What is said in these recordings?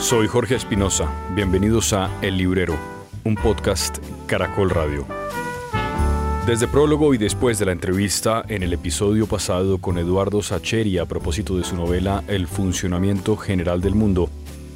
Soy Jorge Espinosa. Bienvenidos a El Librero, un podcast Caracol Radio. Desde prólogo y después de la entrevista en el episodio pasado con Eduardo Sacheri a propósito de su novela El funcionamiento general del mundo,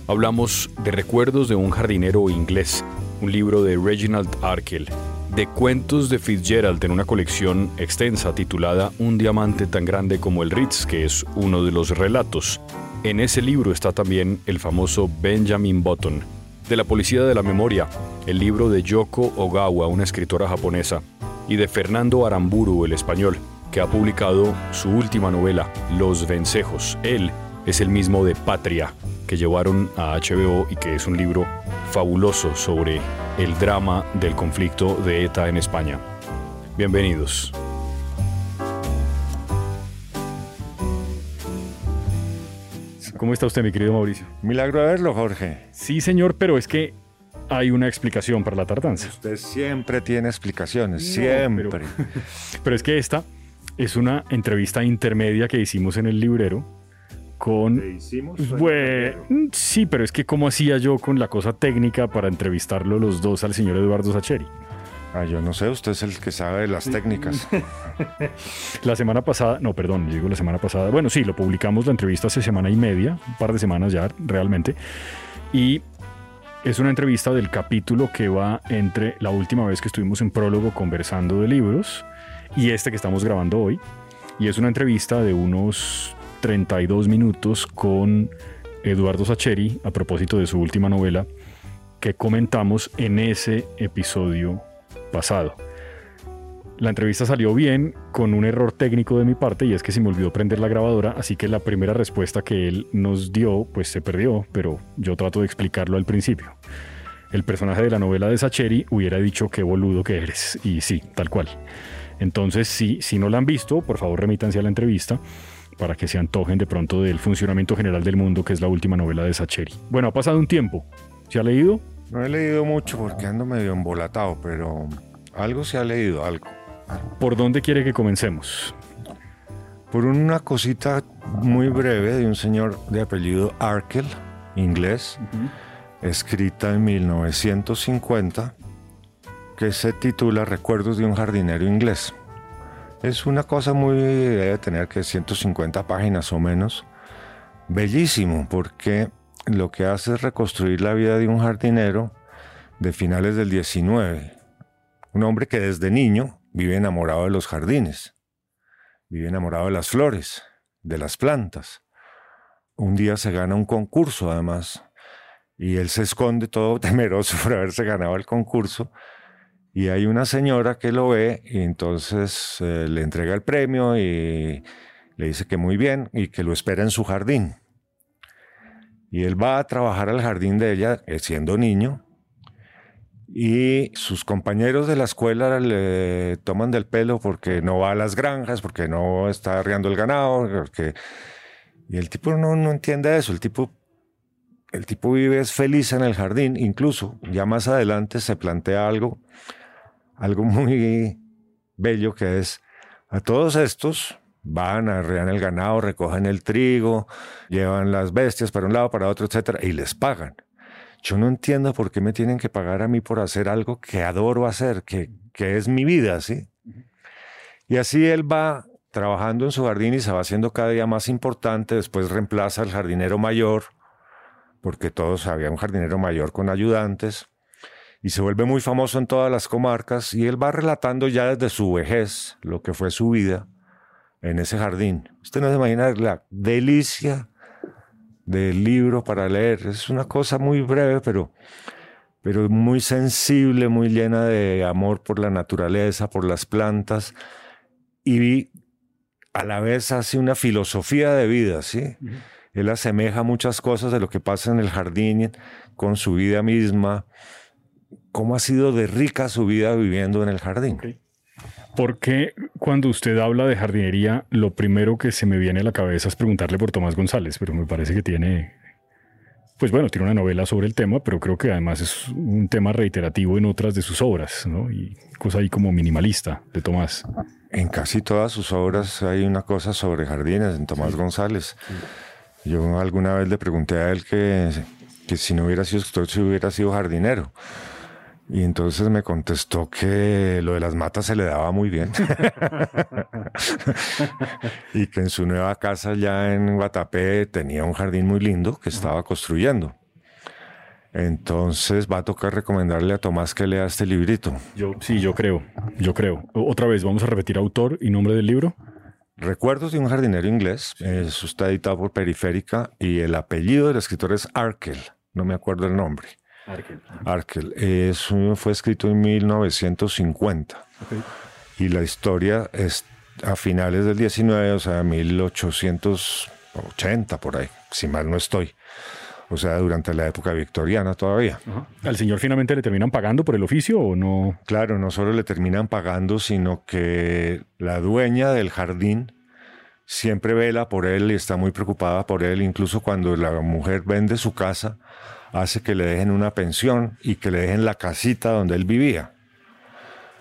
hablamos de Recuerdos de un jardinero inglés, un libro de Reginald Arkell, de cuentos de Fitzgerald en una colección extensa titulada Un diamante tan grande como el Ritz, que es uno de los relatos. En ese libro está también el famoso Benjamin Button, de la Policía de la Memoria, el libro de Yoko Ogawa, una escritora japonesa, y de Fernando Aramburu, el español, que ha publicado su última novela, Los Vencejos. Él es el mismo de Patria, que llevaron a HBO y que es un libro fabuloso sobre el drama del conflicto de ETA en España. Bienvenidos. ¿Cómo está usted, mi querido Mauricio? Milagro de verlo, Jorge. Sí, señor, pero es que hay una explicación para la tardanza. Usted siempre tiene explicaciones, siempre. Pero, pero, es que esta es una entrevista intermedia que hicimos en el librero con... ¿Qué hicimos? Pues, sí, pero es que cómo hacía yo con la cosa técnica para entrevistarlo los dos al señor Eduardo Sacheri. Ah, yo no sé, usted es el que sabe de las técnicas. la semana pasada, no, perdón, digo la semana pasada. Bueno, sí, lo publicamos la entrevista hace semana y media, un par de semanas ya realmente. Y es una entrevista del capítulo que va entre la última vez que estuvimos en prólogo conversando de libros y este que estamos grabando hoy. Y es una entrevista de unos 32 minutos con Eduardo Sacheri a propósito de su última novela que comentamos en ese episodio pasado. La entrevista salió bien con un error técnico de mi parte y es que se me olvidó prender la grabadora, así que la primera respuesta que él nos dio pues se perdió, pero yo trato de explicarlo al principio. El personaje de la novela de Sacheri hubiera dicho qué boludo que eres, y sí, tal cual. Entonces, si, si no la han visto, por favor remítanse a la entrevista para que se antojen de pronto del funcionamiento general del mundo, que es la última novela de Sacheri. Bueno, ha pasado un tiempo. ¿Se ha leído? No he leído mucho porque ando medio embolatado, pero algo se ha leído, algo. ¿Por dónde quiere que comencemos? Por una cosita muy breve de un señor de apellido Arkell, inglés, escrita en 1950, que se titula Recuerdos de un jardinero inglés. Es una cosa muy, debe tener que 150 páginas o menos. Bellísimo, porque lo que hace es reconstruir la vida de un jardinero de finales del 19. Un hombre que desde niño vive enamorado de los jardines, vive enamorado de las flores, de las plantas. Un día se gana un concurso además y él se esconde todo temeroso por haberse ganado el concurso y hay una señora que lo ve y entonces eh, le entrega el premio y le dice que muy bien y que lo espera en su jardín. Y él va a trabajar al jardín de ella eh, siendo niño y sus compañeros de la escuela le toman del pelo porque no va a las granjas, porque no está arriando el ganado, porque... y el tipo no, no entiende eso, el tipo, el tipo vive feliz en el jardín, incluso ya más adelante se plantea algo, algo muy bello que es a todos estos van, arrean el ganado, recogen el trigo, llevan las bestias para un lado, para otro, etcétera, y les pagan yo no entiendo por qué me tienen que pagar a mí por hacer algo que adoro hacer, que, que es mi vida, ¿sí? Y así él va trabajando en su jardín y se va haciendo cada día más importante, después reemplaza al jardinero mayor, porque todos había un jardinero mayor con ayudantes, y se vuelve muy famoso en todas las comarcas, y él va relatando ya desde su vejez lo que fue su vida en ese jardín. Usted no se imagina la delicia del libro para leer. Es una cosa muy breve, pero, pero muy sensible, muy llena de amor por la naturaleza, por las plantas. Y a la vez hace una filosofía de vida, ¿sí? Él asemeja muchas cosas de lo que pasa en el jardín con su vida misma. ¿Cómo ha sido de rica su vida viviendo en el jardín? ¿Por qué cuando usted habla de jardinería, lo primero que se me viene a la cabeza es preguntarle por Tomás González? Pero me parece que tiene, pues bueno, tiene una novela sobre el tema, pero creo que además es un tema reiterativo en otras de sus obras, ¿no? Y cosa ahí como minimalista de Tomás. En casi todas sus obras hay una cosa sobre jardines en Tomás González. Yo alguna vez le pregunté a él que que si no hubiera sido escritor, si hubiera sido jardinero. Y entonces me contestó que lo de las matas se le daba muy bien. y que en su nueva casa ya en Guatapé tenía un jardín muy lindo que estaba construyendo. Entonces va a tocar recomendarle a Tomás que lea este librito. Yo, sí, yo creo, yo creo. Otra vez, vamos a repetir autor y nombre del libro. Recuerdos de un jardinero inglés. Eso está editado por Periférica y el apellido del escritor es Arkel. No me acuerdo el nombre. Arkel. Arkel. Eso fue escrito en 1950. Y la historia es a finales del 19, o sea, 1880 por ahí, si mal no estoy. O sea, durante la época victoriana todavía. ¿Al señor finalmente le terminan pagando por el oficio o no? Claro, no solo le terminan pagando, sino que la dueña del jardín siempre vela por él y está muy preocupada por él. Incluso cuando la mujer vende su casa, hace que le dejen una pensión y que le dejen la casita donde él vivía.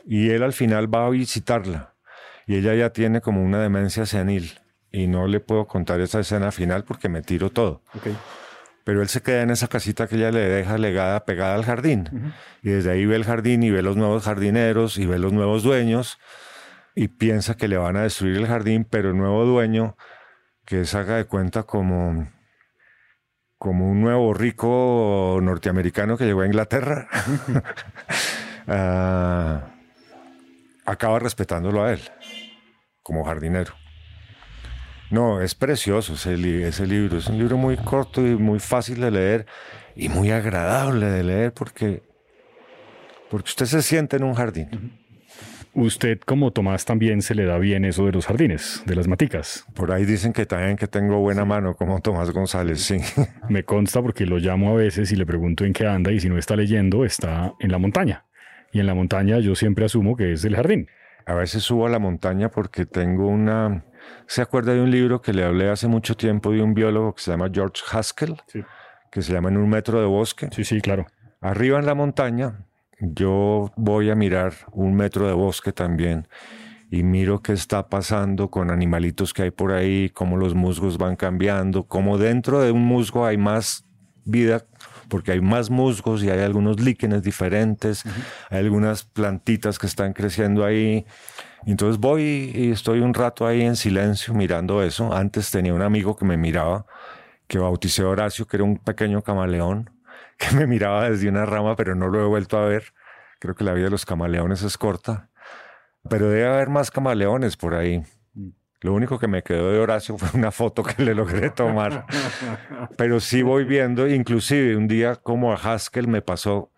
Y él al final va a visitarla. Y ella ya tiene como una demencia senil. Y no le puedo contar esa escena final porque me tiro todo. Okay pero él se queda en esa casita que ella le deja legada pegada al jardín. Y desde ahí ve el jardín y ve los nuevos jardineros y ve los nuevos dueños y piensa que le van a destruir el jardín, pero el nuevo dueño, que se haga de cuenta como, como un nuevo rico norteamericano que llegó a Inglaterra, ah, acaba respetándolo a él como jardinero. No, es precioso ese, ese, libro. Es un libro muy corto y muy fácil de leer y muy agradable de leer porque, porque usted se siente en un jardín. Usted, como Tomás, también se le da bien eso de los jardines, de las maticas. Por ahí dicen que también que tengo buena mano, como Tomás González, sí. Me consta porque lo llamo a veces y le pregunto en qué anda y si no está leyendo, está en la montaña. Y en la montaña yo siempre asumo que es el jardín. A veces subo a la montaña porque tengo una ¿Se acuerda de un libro que le hablé hace mucho tiempo de un biólogo que se llama George Haskell? Que se llama En un metro de bosque. Sí, sí, claro. Arriba en la montaña, yo voy a mirar un metro de bosque también y miro qué está pasando con animalitos que hay por ahí, cómo los musgos van cambiando, cómo dentro de un musgo hay más vida porque hay más musgos y hay algunos líquenes diferentes, hay algunas plantitas que están creciendo ahí entonces voy y estoy un rato ahí en silencio mirando eso. Antes tenía un amigo que me miraba, que bauticé Horacio, que era un pequeño camaleón, que me miraba desde una rama, pero no lo he vuelto a ver. Creo que la vida de los camaleones es corta. Pero debe haber más camaleones por ahí. Lo único que me quedó de Horacio fue una foto que le logré tomar. Pero sí voy viendo, inclusive un día como a Haskell me pasó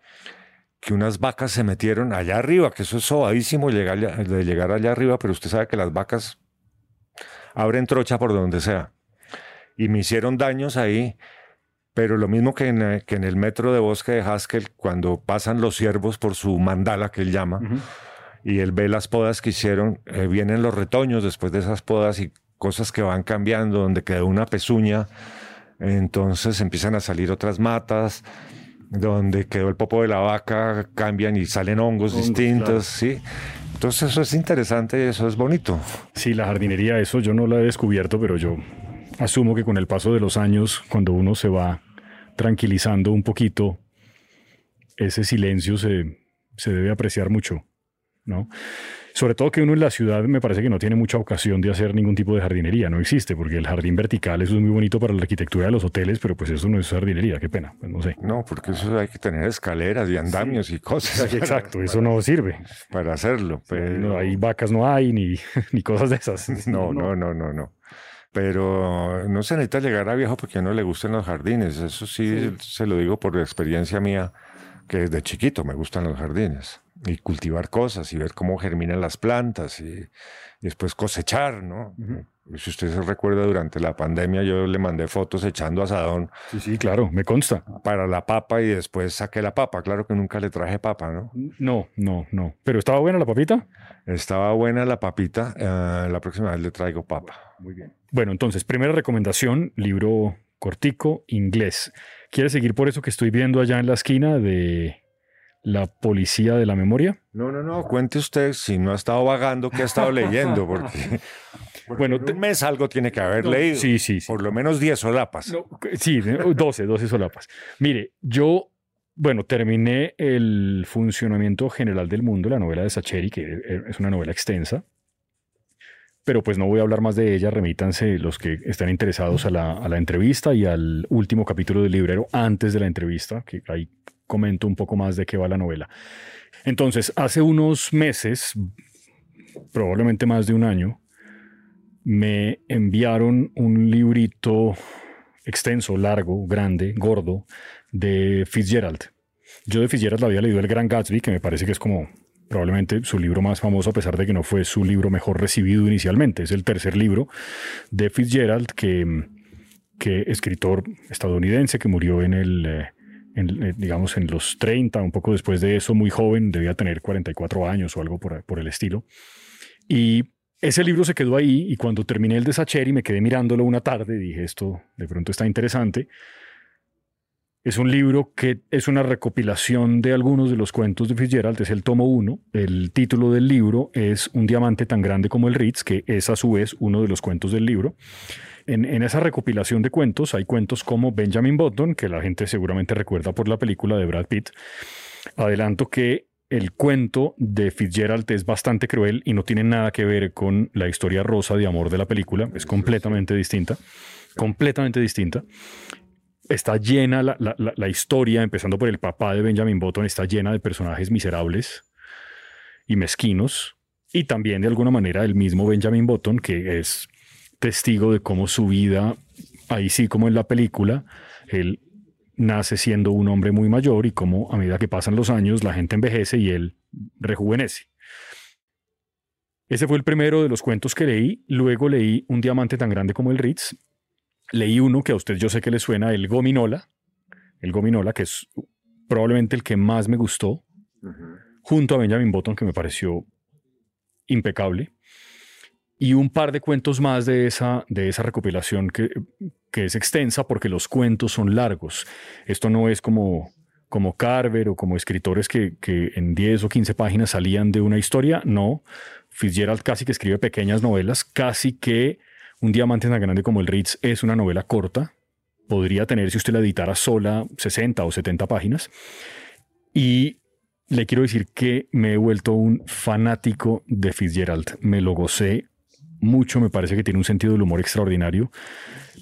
que unas vacas se metieron allá arriba, que eso es sobadísimo llegar, de llegar allá arriba, pero usted sabe que las vacas abren trocha por donde sea. Y me hicieron daños ahí, pero lo mismo que en, que en el metro de bosque de Haskell, cuando pasan los ciervos por su mandala, que él llama, y él ve las podas que hicieron, eh, vienen los retoños después de esas podas y cosas que van cambiando, donde quedó una pezuña, entonces empiezan a salir otras matas donde quedó el popo de la vaca, cambian y salen hongos, distintos, ¿sí? Entonces eso es interesante y eso es bonito. Sí, la jardinería, eso yo no lo he descubierto, pero yo asumo que con el paso de los años, cuando uno se va tranquilizando un poquito, ese silencio se, se debe apreciar mucho, ¿no? Sobre todo que uno en la ciudad me parece que no tiene mucha ocasión de hacer ningún tipo de jardinería, no existe, porque el jardín vertical eso es muy bonito para la arquitectura de los hoteles, pero pues eso no es jardinería, qué pena, pues no sé. No, porque eso hay que tener escaleras y andamios y cosas. Exacto, eso no sirve. Para hacerlo. Pero... No, hay vacas no hay, ni, ni cosas de esas. No, no, no, no, no. Pero no se necesita llegar a viejo porque no le gusten los jardines. Eso sí, se lo digo por experiencia mía, que desde chiquito me gustan los jardines y cultivar cosas y ver cómo germinan las plantas y, después cosechar, ¿no? Si usted se recuerda, durante la pandemia yo le mandé fotos echando asadón. Sí, sí, claro, me consta. Para la papa y después saqué la papa. Claro que nunca le traje papa, ¿no? No, no, no. ¿Pero estaba buena la papita? Estaba buena la papita. Eh, la próxima vez le traigo papa. Muy bien. Bueno, entonces, primera recomendación, libro cortico, inglés. ¿Quiere seguir por eso que estoy viendo allá en la esquina de La policía de la memoria. No, no, no, cuente usted si no ha estado vagando, qué ha estado leyendo, porque, bueno, un mes algo tiene que haber leído. Sí, sí, sí. Por lo menos 10 solapas. sí, 12, 12 solapas. Mire, yo, bueno, terminé el funcionamiento general del mundo, la novela de Sacheri, que es una novela extensa pero pues no voy a hablar más de ella, remítanse los que estén interesados a la, entrevista y al último capítulo del librero antes de la entrevista, que ahí comento un poco más de qué va la novela. Entonces, hace unos meses, probablemente más de un año, me enviaron un librito extenso, largo, grande, gordo, de Fitzgerald. Yo de Fitzgerald había leído El Gran Gatsby, que me parece que es como probablemente su libro más famoso, a pesar de que no fue su libro mejor recibido inicialmente. Es el tercer libro de Fitzgerald, que, que escritor estadounidense que murió en el... Eh, eh, digamos, en los 30, un poco después de eso, muy joven, debía tener 44 años o algo por, por el estilo. Y ese libro se quedó ahí y cuando terminé el de Sacheri me quedé mirándolo una tarde, dije, esto de pronto está interesante. Es un libro que es una recopilación de algunos de los cuentos de Fitzgerald, es el tomo 1. El título del libro es Un diamante tan grande como el Ritz, que es a su vez uno de los cuentos del libro. En, esa recopilación de cuentos hay cuentos como Benjamin Button, que la gente seguramente recuerda por la película de Brad Pitt. Adelanto que el cuento de Fitzgerald es bastante cruel y no tiene nada que ver con la historia rosa de amor de la película, es completamente distinta, completamente distinta está llena la, historia, empezando por el papá de Benjamin Button, está llena de personajes miserables y mezquinos. Y también de alguna manera el mismo Benjamin Button, que es testigo de cómo su vida, ahí sí como en la película, él nace siendo un hombre muy mayor y cómo a medida que pasan los años la gente envejece y él rejuvenece. Ese fue el primero de los cuentos que leí. Luego leí Un diamante tan grande como el Ritz, leí uno que a usted yo sé que le suena, el Gominola, el Gominola, que es probablemente el que más me gustó, junto a Benjamin Button, que me pareció impecable, y un par de cuentos más de esa, de esa recopilación que, que es extensa porque los cuentos son largos. Esto no es como, como Carver o como escritores que, que en 10 o 15 páginas salían de una historia, no. Fitzgerald casi que escribe pequeñas novelas, casi que un diamante tan grande como el Ritz es una novela corta. Podría tener, si usted la editara sola, 60 o 70 páginas. Y le quiero decir que me he vuelto un fanático de Fitzgerald. Me lo gocé mucho, me parece que tiene un sentido del humor extraordinario.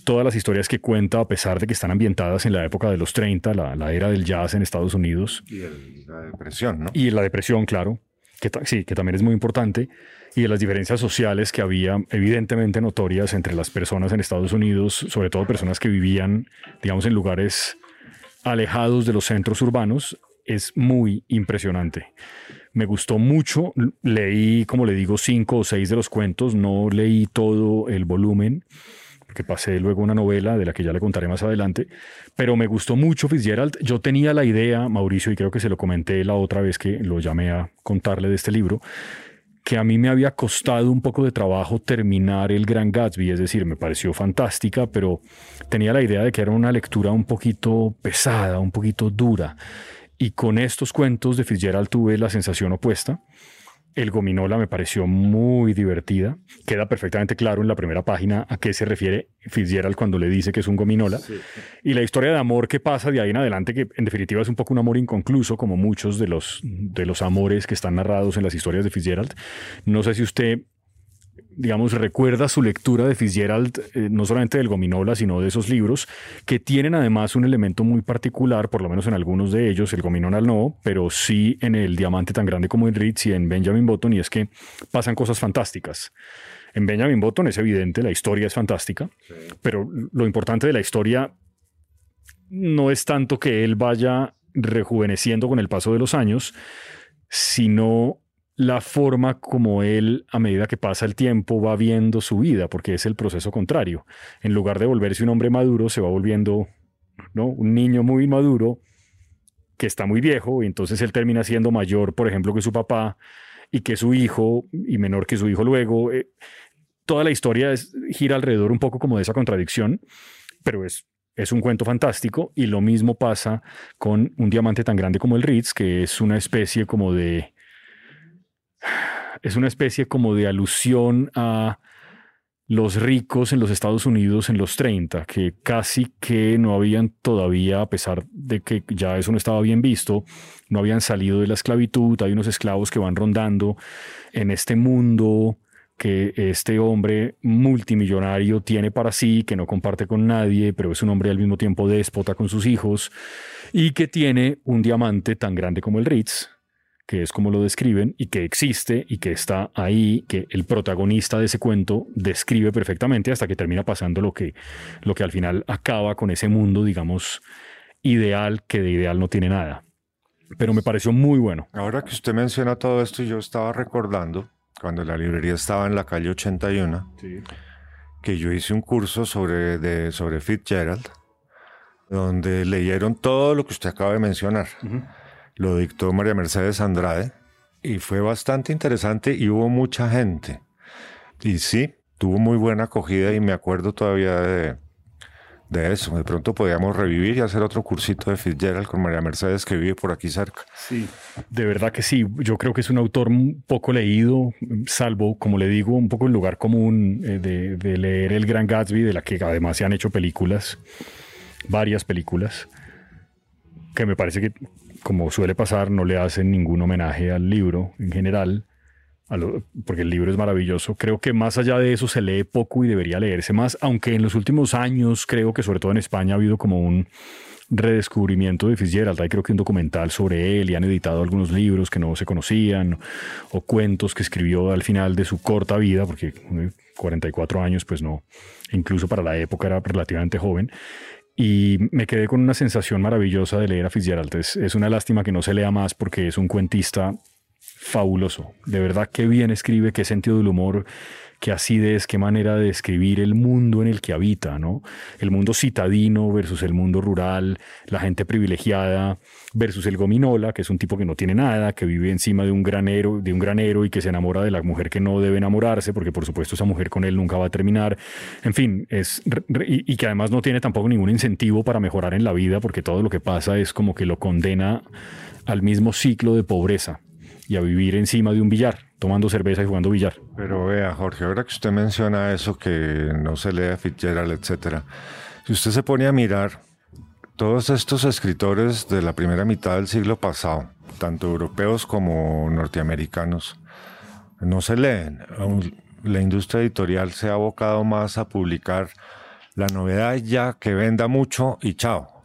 Todas las historias que cuenta, a pesar de que están ambientadas en la época de los 30, la, era del jazz en Estados Unidos. Y la depresión, ¿no? Y la depresión, claro, que sí, que también es muy importante y de las diferencias sociales que había evidentemente notorias entre las personas en Estados Unidos, sobre todo personas que vivían, digamos, en lugares alejados de los centros urbanos, es muy impresionante. Me gustó mucho, leí, como le digo, cinco o seis de los cuentos, no leí todo el volumen, porque pasé luego una novela de la que ya le contaré más adelante, pero me gustó mucho Fitzgerald. Yo tenía la idea, Mauricio, y creo que se lo comenté la otra vez que lo llamé a contarle de este libro, que a mí me había costado un poco de trabajo terminar El Gran Gatsby, es decir, me pareció fantástica, pero tenía la idea de que era una lectura un poquito pesada, un poquito dura. Y con estos cuentos de Fitzgerald tuve la sensación opuesta. El Gominola me pareció muy divertida. Queda perfectamente claro en la primera página a qué se refiere Fitzgerald cuando le dice que es un Gominola. Y la historia de amor que pasa de ahí en adelante, que en definitiva es un poco un amor inconcluso, como muchos de los, de los amores que están narrados en las historias de Fitzgerald. No sé si usted digamos, recuerda su lectura de Fitzgerald, eh, no solamente del Gominola, sino de esos libros, que tienen además un elemento muy particular, por lo menos en algunos de ellos, el Gominola no, pero sí en el Diamante tan grande como en Ritz y en Benjamin Button, y es que pasan cosas fantásticas. En Benjamin Button es evidente, la historia es fantástica, pero lo importante de la historia no es tanto que él vaya rejuveneciendo con el paso de los años, sino la forma como él, a medida que pasa el tiempo, va viendo su vida, porque es el proceso contrario. En lugar de volverse un hombre maduro, se va volviendo ¿no? un niño muy maduro que está muy viejo y entonces él termina siendo mayor, por ejemplo, que su papá y que su hijo y menor que su hijo luego. Eh, toda la historia gira alrededor un poco como de esa contradicción, pero es es un cuento fantástico y lo mismo pasa con un diamante tan grande como el Ritz, que es una especie como de... Es una especie como de alusión a los ricos en los Estados Unidos en los 30, que casi que no habían todavía, a pesar de que ya eso no estaba bien visto, no habían salido de la esclavitud, hay unos esclavos que van rondando en este mundo que este hombre multimillonario tiene para sí, que no comparte con nadie, pero es un hombre al mismo tiempo déspota con sus hijos, y que tiene un diamante tan grande como el Ritz, que es como lo describen, y que existe y que está ahí, que el protagonista de ese cuento describe perfectamente hasta que termina pasando lo que, lo que al final acaba con ese mundo, digamos, ideal, que de ideal no tiene nada. Pero me pareció muy bueno. Ahora que usted menciona todo esto, yo estaba recordando cuando la librería estaba en la calle 81, que yo hice un curso sobre, de, sobre Fitzgerald, donde leyeron todo lo que usted acaba de mencionar. Lo dictó María Mercedes Andrade y fue bastante interesante y hubo mucha gente. Y sí, tuvo muy buena acogida y me acuerdo todavía de, de eso. De pronto podíamos revivir y hacer otro cursito de Fitzgerald con María Mercedes que vive por aquí cerca. Sí, de verdad que sí. Yo creo que es un autor poco leído, salvo, como le digo, un poco el lugar común eh, de, de leer El Gran Gatsby, de la que además se han hecho películas, varias películas, que me parece que, como suele pasar, no le hacen ningún homenaje al libro en general porque el libro es maravilloso. Creo que más allá de eso se lee poco y debería leerse más, aunque en los últimos años creo que sobre todo en España ha habido como un redescubrimiento de Fitzgerald. Hay creo que un documental sobre él y han editado algunos libros que no se conocían o cuentos que escribió al final de su corta vida, porque 44 años pues no, incluso para la época era relativamente joven. Y me quedé con una sensación maravillosa de leer a Fitzgerald. Es, es una lástima que no se lea más porque es un cuentista fabuloso. De verdad, qué bien escribe, qué sentido del humor, qué acidez, qué manera de describir el mundo en el que habita, ¿no? El mundo citadino versus el mundo rural, la gente privilegiada versus el gominola, que es un tipo que no tiene nada, que vive encima de un granero, de un granero y que se enamora de la mujer que no debe enamorarse, porque por supuesto esa mujer con él nunca va a terminar. En fin, es y que además no tiene tampoco ningún incentivo para mejorar en la vida, porque todo lo que pasa es como que lo condena al mismo ciclo de pobreza y a vivir encima de un billar, tomando cerveza y jugando billar. Pero vea, Jorge, ahora que usted menciona eso, que no se lee a Fitzgerald, etcétera, si usted se pone a mirar, todos estos escritores de la primera mitad del siglo pasado, tanto europeos como norteamericanos, no se leen. La industria editorial se ha abocado más a publicar la novedad ya que venda mucho y chao.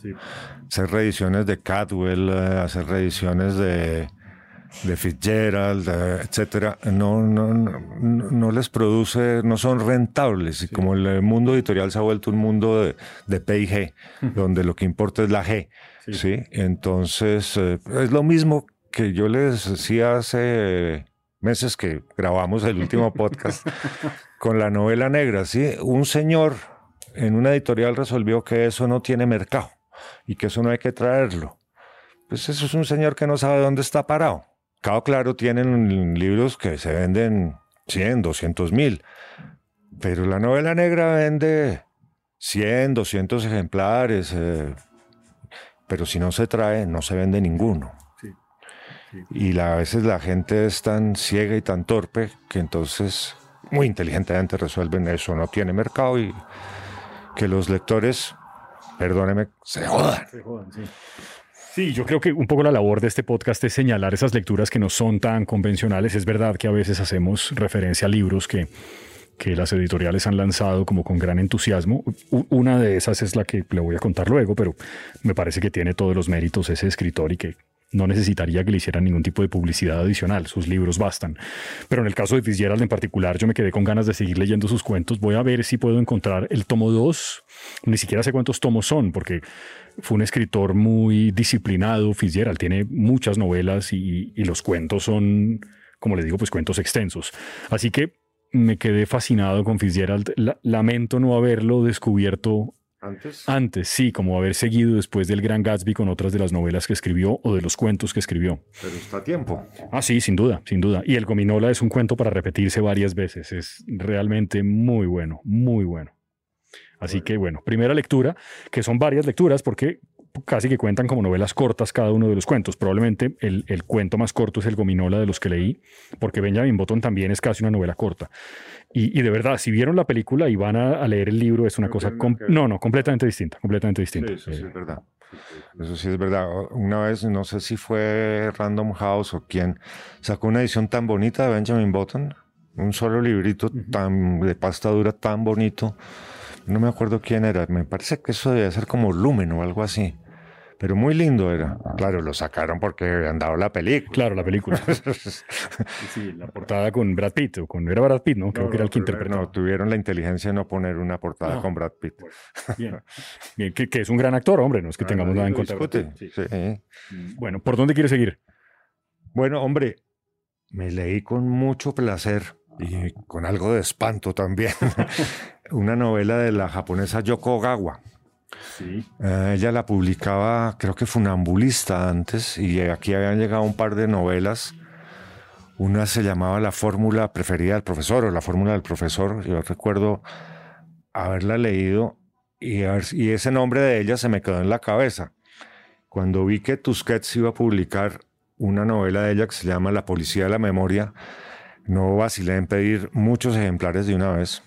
Hacer reediciones de Cadwell, eh, hacer reediciones de de Fitzgerald, etcétera, no, no, no, les produce, no son rentables. Y como el mundo editorial se ha vuelto un mundo de, de P y G, donde lo que importa es la G. Sí. Entonces, eh, es lo mismo que yo les decía hace meses que grabamos el último podcast con la novela negra. ¿sí? Un señor en una editorial resolvió que eso no tiene mercado y que eso no hay que traerlo. Pues eso es un señor que no sabe dónde está parado. Claro, claro, tienen libros que se venden 100, 200 mil, pero la novela negra vende 100, 200 ejemplares, eh, pero si no se trae, no se vende ninguno. Y a veces la gente es tan ciega y tan torpe que entonces muy inteligentemente resuelven eso, no tiene mercado y que los lectores, perdóneme, se jodan. Se jodan sí. Sí, yo creo que un poco la labor de este podcast es señalar esas lecturas que no son tan convencionales. Es verdad que a veces hacemos referencia a libros que, las editoriales han lanzado como con gran entusiasmo. Una de esas es la que le voy a contar luego, pero me parece que tiene todos los méritos ese escritor y que no necesitaría que le hicieran ningún tipo de publicidad adicional, sus libros bastan. Pero en el caso de Fitzgerald en particular, yo me quedé con ganas de seguir leyendo sus cuentos. Voy a ver si puedo encontrar el tomo 2. Ni siquiera sé cuántos tomos son, porque fue un escritor muy disciplinado. Fitzgerald tiene muchas novelas y, los cuentos son, como le digo, pues cuentos extensos. Así que me quedé fascinado con Fitzgerald. lamento no haberlo descubierto ¿Antes? Antes, sí, como haber seguido después del Gran Gatsby con otras de las novelas que escribió o de los cuentos que escribió. Pero está a tiempo. Ah, sí, sin duda, sin duda. Y El Gominola es un cuento para repetirse varias veces. Es realmente muy bueno, muy bueno. Así que bueno, primera lectura, que son varias lecturas porque casi que cuentan como novelas cortas cada uno de los cuentos. Probablemente el, el, cuento más corto es el Gominola de los que leí, porque Benjamin Button también es casi una novela corta. Y, y de verdad, si vieron la película y van a, a leer el libro, es una cosa... No, no, completamente distinta, completamente distinta. Sí, eso sí es verdad. Eso sí es verdad. Una vez, no sé si fue Random House o quién, sacó una edición tan bonita de Benjamin Button, un solo librito tan de pasta dura tan bonito. No me acuerdo quién era. Me parece que eso debía ser como Lumen o algo así. Pero muy lindo era. Claro, lo sacaron porque habían dado la película. Claro, la película. sí, la portada con Brad Pitt, o con, era Brad Pitt, ¿no? Creo no, que era el que interpretó. No, tuvieron la inteligencia de no poner una portada no. con Brad Pitt. Bien, Bien que, que, es un gran actor, hombre, no es que Ah, tengamos nada en contra. Discute. Sí. Sí. Bueno, ¿por dónde quiere seguir? Bueno, hombre, me leí con mucho placer y con algo de espanto también una novela de la japonesa Yoko Ogawa. Eh, ella la publicaba, creo que funambulista antes, y aquí habían llegado un par de novelas. Una se llamaba La fórmula preferida del profesor o La fórmula del profesor. Yo recuerdo haberla leído y, y ese nombre de ella se me quedó en la cabeza. Cuando vi que Tusquets iba a publicar una novela de ella que se llama La policía de la memoria, no vacilé en pedir muchos ejemplares de una vez,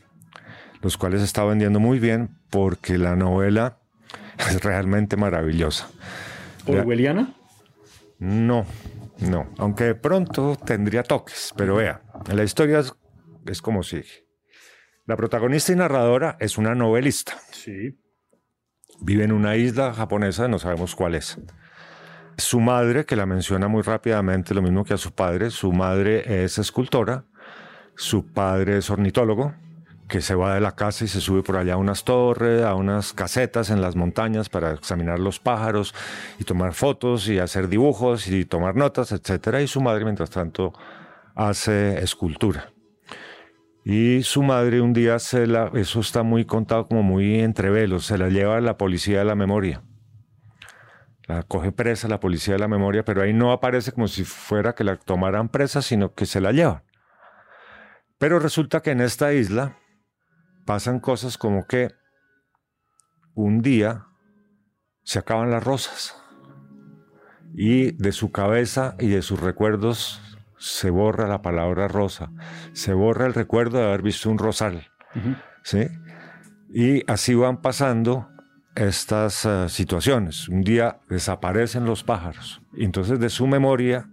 los cuales está vendiendo muy bien porque la novela es realmente maravillosa. ¿Orwelliana? No, no, aunque de pronto tendría toques, pero vea, la historia es, es como sigue. La protagonista y narradora es una novelista. Sí. Vive en una isla japonesa, no sabemos cuál es. Su madre, que la menciona muy rápidamente, lo mismo que a su padre, su madre es escultora, su padre es ornitólogo, que se va de la casa y se sube por allá a unas torres, a unas casetas en las montañas para examinar los pájaros y tomar fotos y hacer dibujos y tomar notas, etc. Y su madre, mientras tanto, hace escultura. Y su madre un día se la, eso está muy contado como muy entre velos, se la lleva a la policía de la memoria. La coge presa la policía de la memoria, pero ahí no aparece como si fuera que la tomaran presa, sino que se la llevan. Pero resulta que en esta isla pasan cosas como que un día se acaban las rosas y de su cabeza y de sus recuerdos se borra la palabra rosa, se borra el recuerdo de haber visto un rosal. Uh -huh. ¿sí? Y así van pasando estas uh, situaciones. Un día desaparecen los pájaros. Entonces de su memoria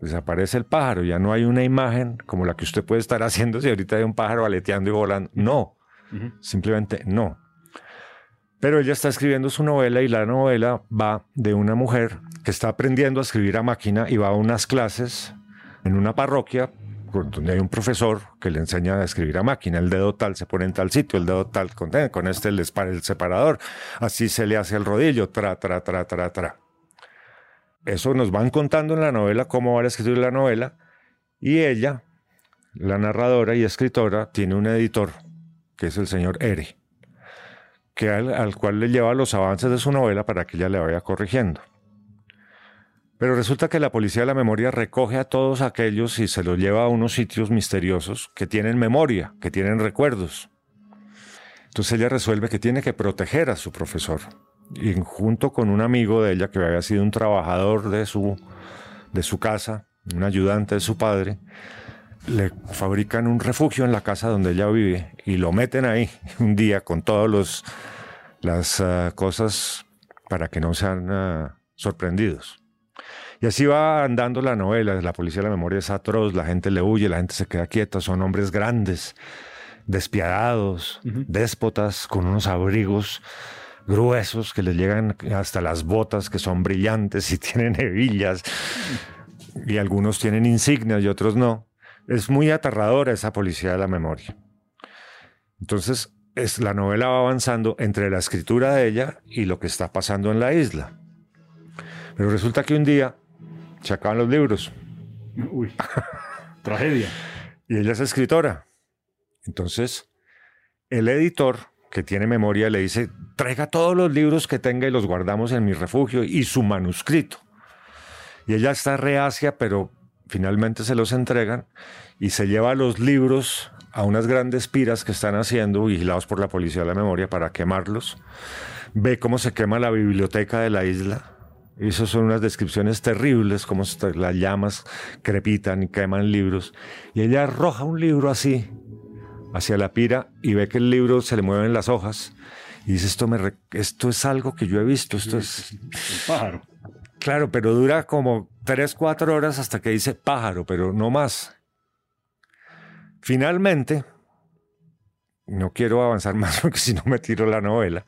desaparece el pájaro. Ya no hay una imagen como la que usted puede estar haciendo si ahorita hay un pájaro aleteando y volando. No, uh -huh. simplemente no. Pero ella está escribiendo su novela y la novela va de una mujer que está aprendiendo a escribir a máquina y va a unas clases en una parroquia donde hay un profesor que le enseña a escribir a máquina. El dedo tal se pone en tal sitio, el dedo tal con, con este el, el separador. Así se le hace el rodillo, tra, tra, tra, tra, tra. Eso nos van contando en la novela cómo va a escribir la novela. Y ella, la narradora y escritora, tiene un editor, que es el señor Ere, que al, al cual le lleva los avances de su novela para que ella le vaya corrigiendo. Pero resulta que la policía de la memoria recoge a todos aquellos y se los lleva a unos sitios misteriosos que tienen memoria, que tienen recuerdos. Entonces ella resuelve que tiene que proteger a su profesor. Y junto con un amigo de ella que había sido un trabajador de su, de su casa, un ayudante de su padre, le fabrican un refugio en la casa donde ella vive y lo meten ahí un día con todas las uh, cosas para que no sean uh, sorprendidos. Y así va andando la novela. La policía de la memoria es atroz, la gente le huye, la gente se queda quieta. Son hombres grandes, despiadados, uh -huh. déspotas, con unos abrigos gruesos que les llegan hasta las botas, que son brillantes y tienen hebillas. Y algunos tienen insignias y otros no. Es muy aterradora esa policía de la memoria. Entonces, es, la novela va avanzando entre la escritura de ella y lo que está pasando en la isla. Pero resulta que un día se acaban los libros. Uy, tragedia. y ella es escritora. Entonces, el editor, que tiene memoria, le dice, traiga todos los libros que tenga y los guardamos en mi refugio y su manuscrito. Y ella está reacia, pero finalmente se los entregan y se lleva los libros a unas grandes piras que están haciendo, vigilados por la Policía de la Memoria, para quemarlos. Ve cómo se quema la biblioteca de la isla. Esas son unas descripciones terribles, como las llamas crepitan y queman libros. Y ella arroja un libro así hacia la pira y ve que el libro se le mueven las hojas. Y dice, esto, me esto es algo que yo he visto, esto es... pájaro. Claro, pero dura como tres, cuatro horas hasta que dice pájaro, pero no más. Finalmente, no quiero avanzar más porque si no me tiro la novela,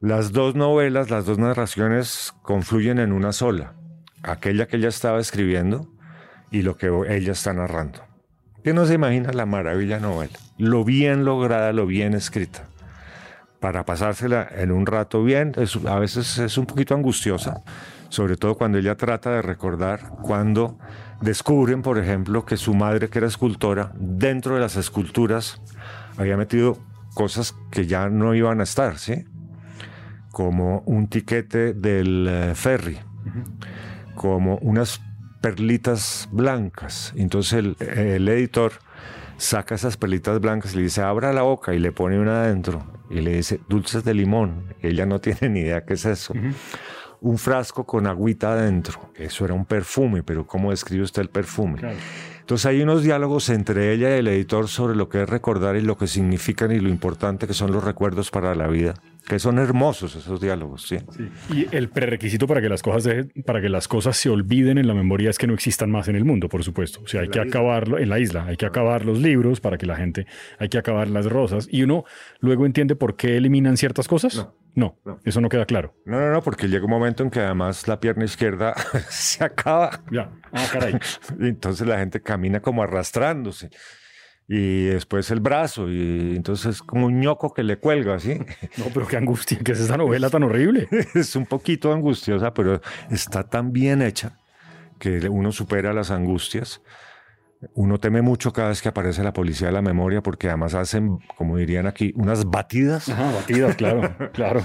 las dos novelas, las dos narraciones confluyen en una sola, aquella que ella estaba escribiendo y lo que ella está narrando. ¿Qué no se imagina la maravilla novela? Lo bien lograda, lo bien escrita. Para pasársela en un rato bien, a veces es un poquito angustiosa, sobre todo cuando ella trata de recordar cuando descubren, por ejemplo, que su madre, que era escultora, dentro de las esculturas había metido cosas que ya no iban a estar, ¿sí? Como un tiquete del eh, ferry, como unas perlitas blancas. Entonces el, el, editor saca esas perlitas blancas y le dice, abra la boca y le pone una adentro y le dice, dulces de limón. ella no tiene ni idea qué es eso un frasco con agüita adentro. Eso era un perfume, pero ¿cómo describe usted el perfume? Entonces hay unos diálogos entre ella y el editor sobre lo que es recordar y lo que significan y lo importante que son los recuerdos para la vida, que son hermosos esos diálogos, sí. Y el prerequisito para que las cosas para que las cosas se olviden en la memoria es que no existan más en el mundo, por supuesto. O sea, hay que acabarlo en la isla, hay que acabar los libros para que la gente, hay que acabar las rosas y uno luego entiende por qué eliminan ciertas cosas. No. No, eso no queda claro. No, no, no, porque llega un momento en que además la pierna izquierda se acaba. Ya, ah, caray. y entonces la gente camina como arrastrándose. Y después el brazo, y entonces es como un ñoco que le cuelga, así. No, pero qué angustia, que es esta novela tan horrible. es un poquito angustiosa, pero está tan bien hecha que uno supera las angustias. Uno teme mucho cada vez que aparece la policía de la memoria porque además hacen, como dirían aquí, unas batidas. Ajá, batidas, claro, claro.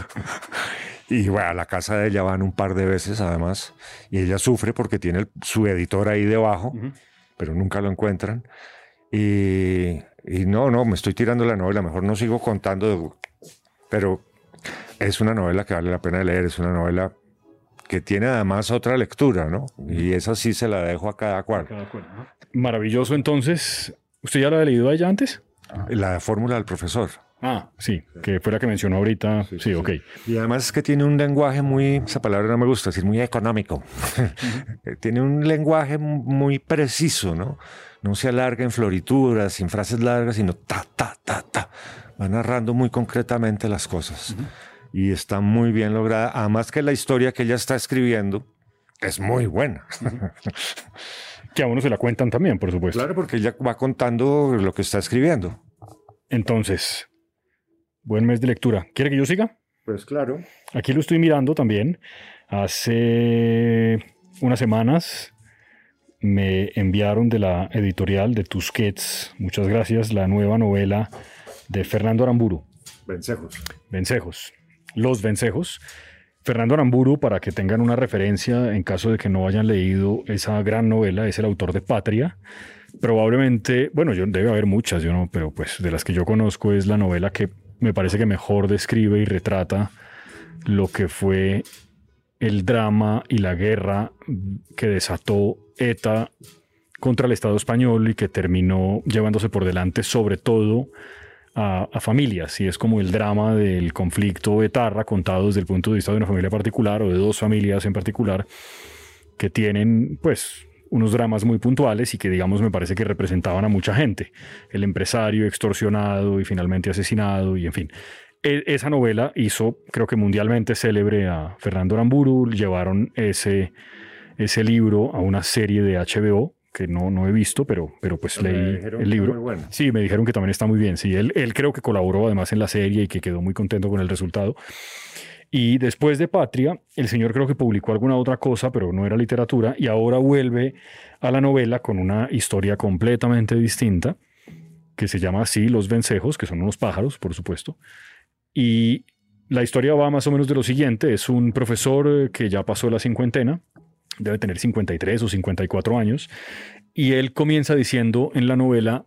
Y bueno, a la casa de ella van un par de veces además y ella sufre porque tiene su editor ahí debajo, pero nunca lo encuentran. Y, y, no, no, me estoy tirando la novela, mejor no sigo contando, pero es una novela que vale la pena leer, es una novela que tiene además otra lectura, ¿no? Y esa sí se la dejo a cada cual. Maravilloso, entonces. ¿Usted ya la ha leído allá antes? La fórmula del profesor. Ah, sí, que fue la que mencionó ahorita. Sí, ok. Y además es que tiene un lenguaje muy, esa palabra no me gusta decir, muy económico. tiene un lenguaje muy preciso, ¿no? No se alarga en florituras, sin frases largas, sino ta, ta, ta, ta. Va narrando muy concretamente las cosas y está muy bien lograda. Además que la historia que ella está escribiendo es muy buena. que a uno se la cuentan también, por supuesto. Claro, porque ella va contando lo que está escribiendo. Entonces, buen mes de lectura. ¿Quiere que yo siga? Pues claro. Aquí lo estoy mirando también. Hace unas semanas me enviaron de la editorial de Tusquets, muchas gracias, la nueva novela de Fernando Aramburu. Vencejos. Vencejos. Los Vencejos. Fernando Aramburu, para que tengan una referencia en caso de que no hayan leído esa gran novela, es el autor de Patria. Probablemente, bueno, yo debe haber muchas, yo no, pero pues de las que yo conozco es la novela que me parece que mejor describe y retrata lo que fue el drama y la guerra que desató ETA contra el Estado español y que terminó llevándose por delante sobre todo a, familias y es como el drama del conflicto etarra contado desde el punto de vista de una familia particular o de dos familias en particular que tienen pues unos dramas muy puntuales y que digamos me parece que representaban a mucha gente. El empresario extorsionado y finalmente asesinado y en fin. E, esa novela hizo creo que mundialmente célebre a Fernando Aramburu, llevaron ese, ese libro a una serie de HBO que no, no he visto, pero, pero pues leí el libro. Sí, me dijeron que también está muy bien. Sí, él, él creo que colaboró además en la serie y que quedó muy contento con el resultado. Y después de Patria, el señor creo que publicó alguna otra cosa, pero no era literatura, y ahora vuelve a la novela con una historia completamente distinta, que se llama así Los Vencejos, que son unos pájaros, por supuesto. Y la historia va más o menos de lo siguiente, es un profesor que ya pasó la cincuentena, debe tener 53 o 54 años, y él comienza diciendo en la novela,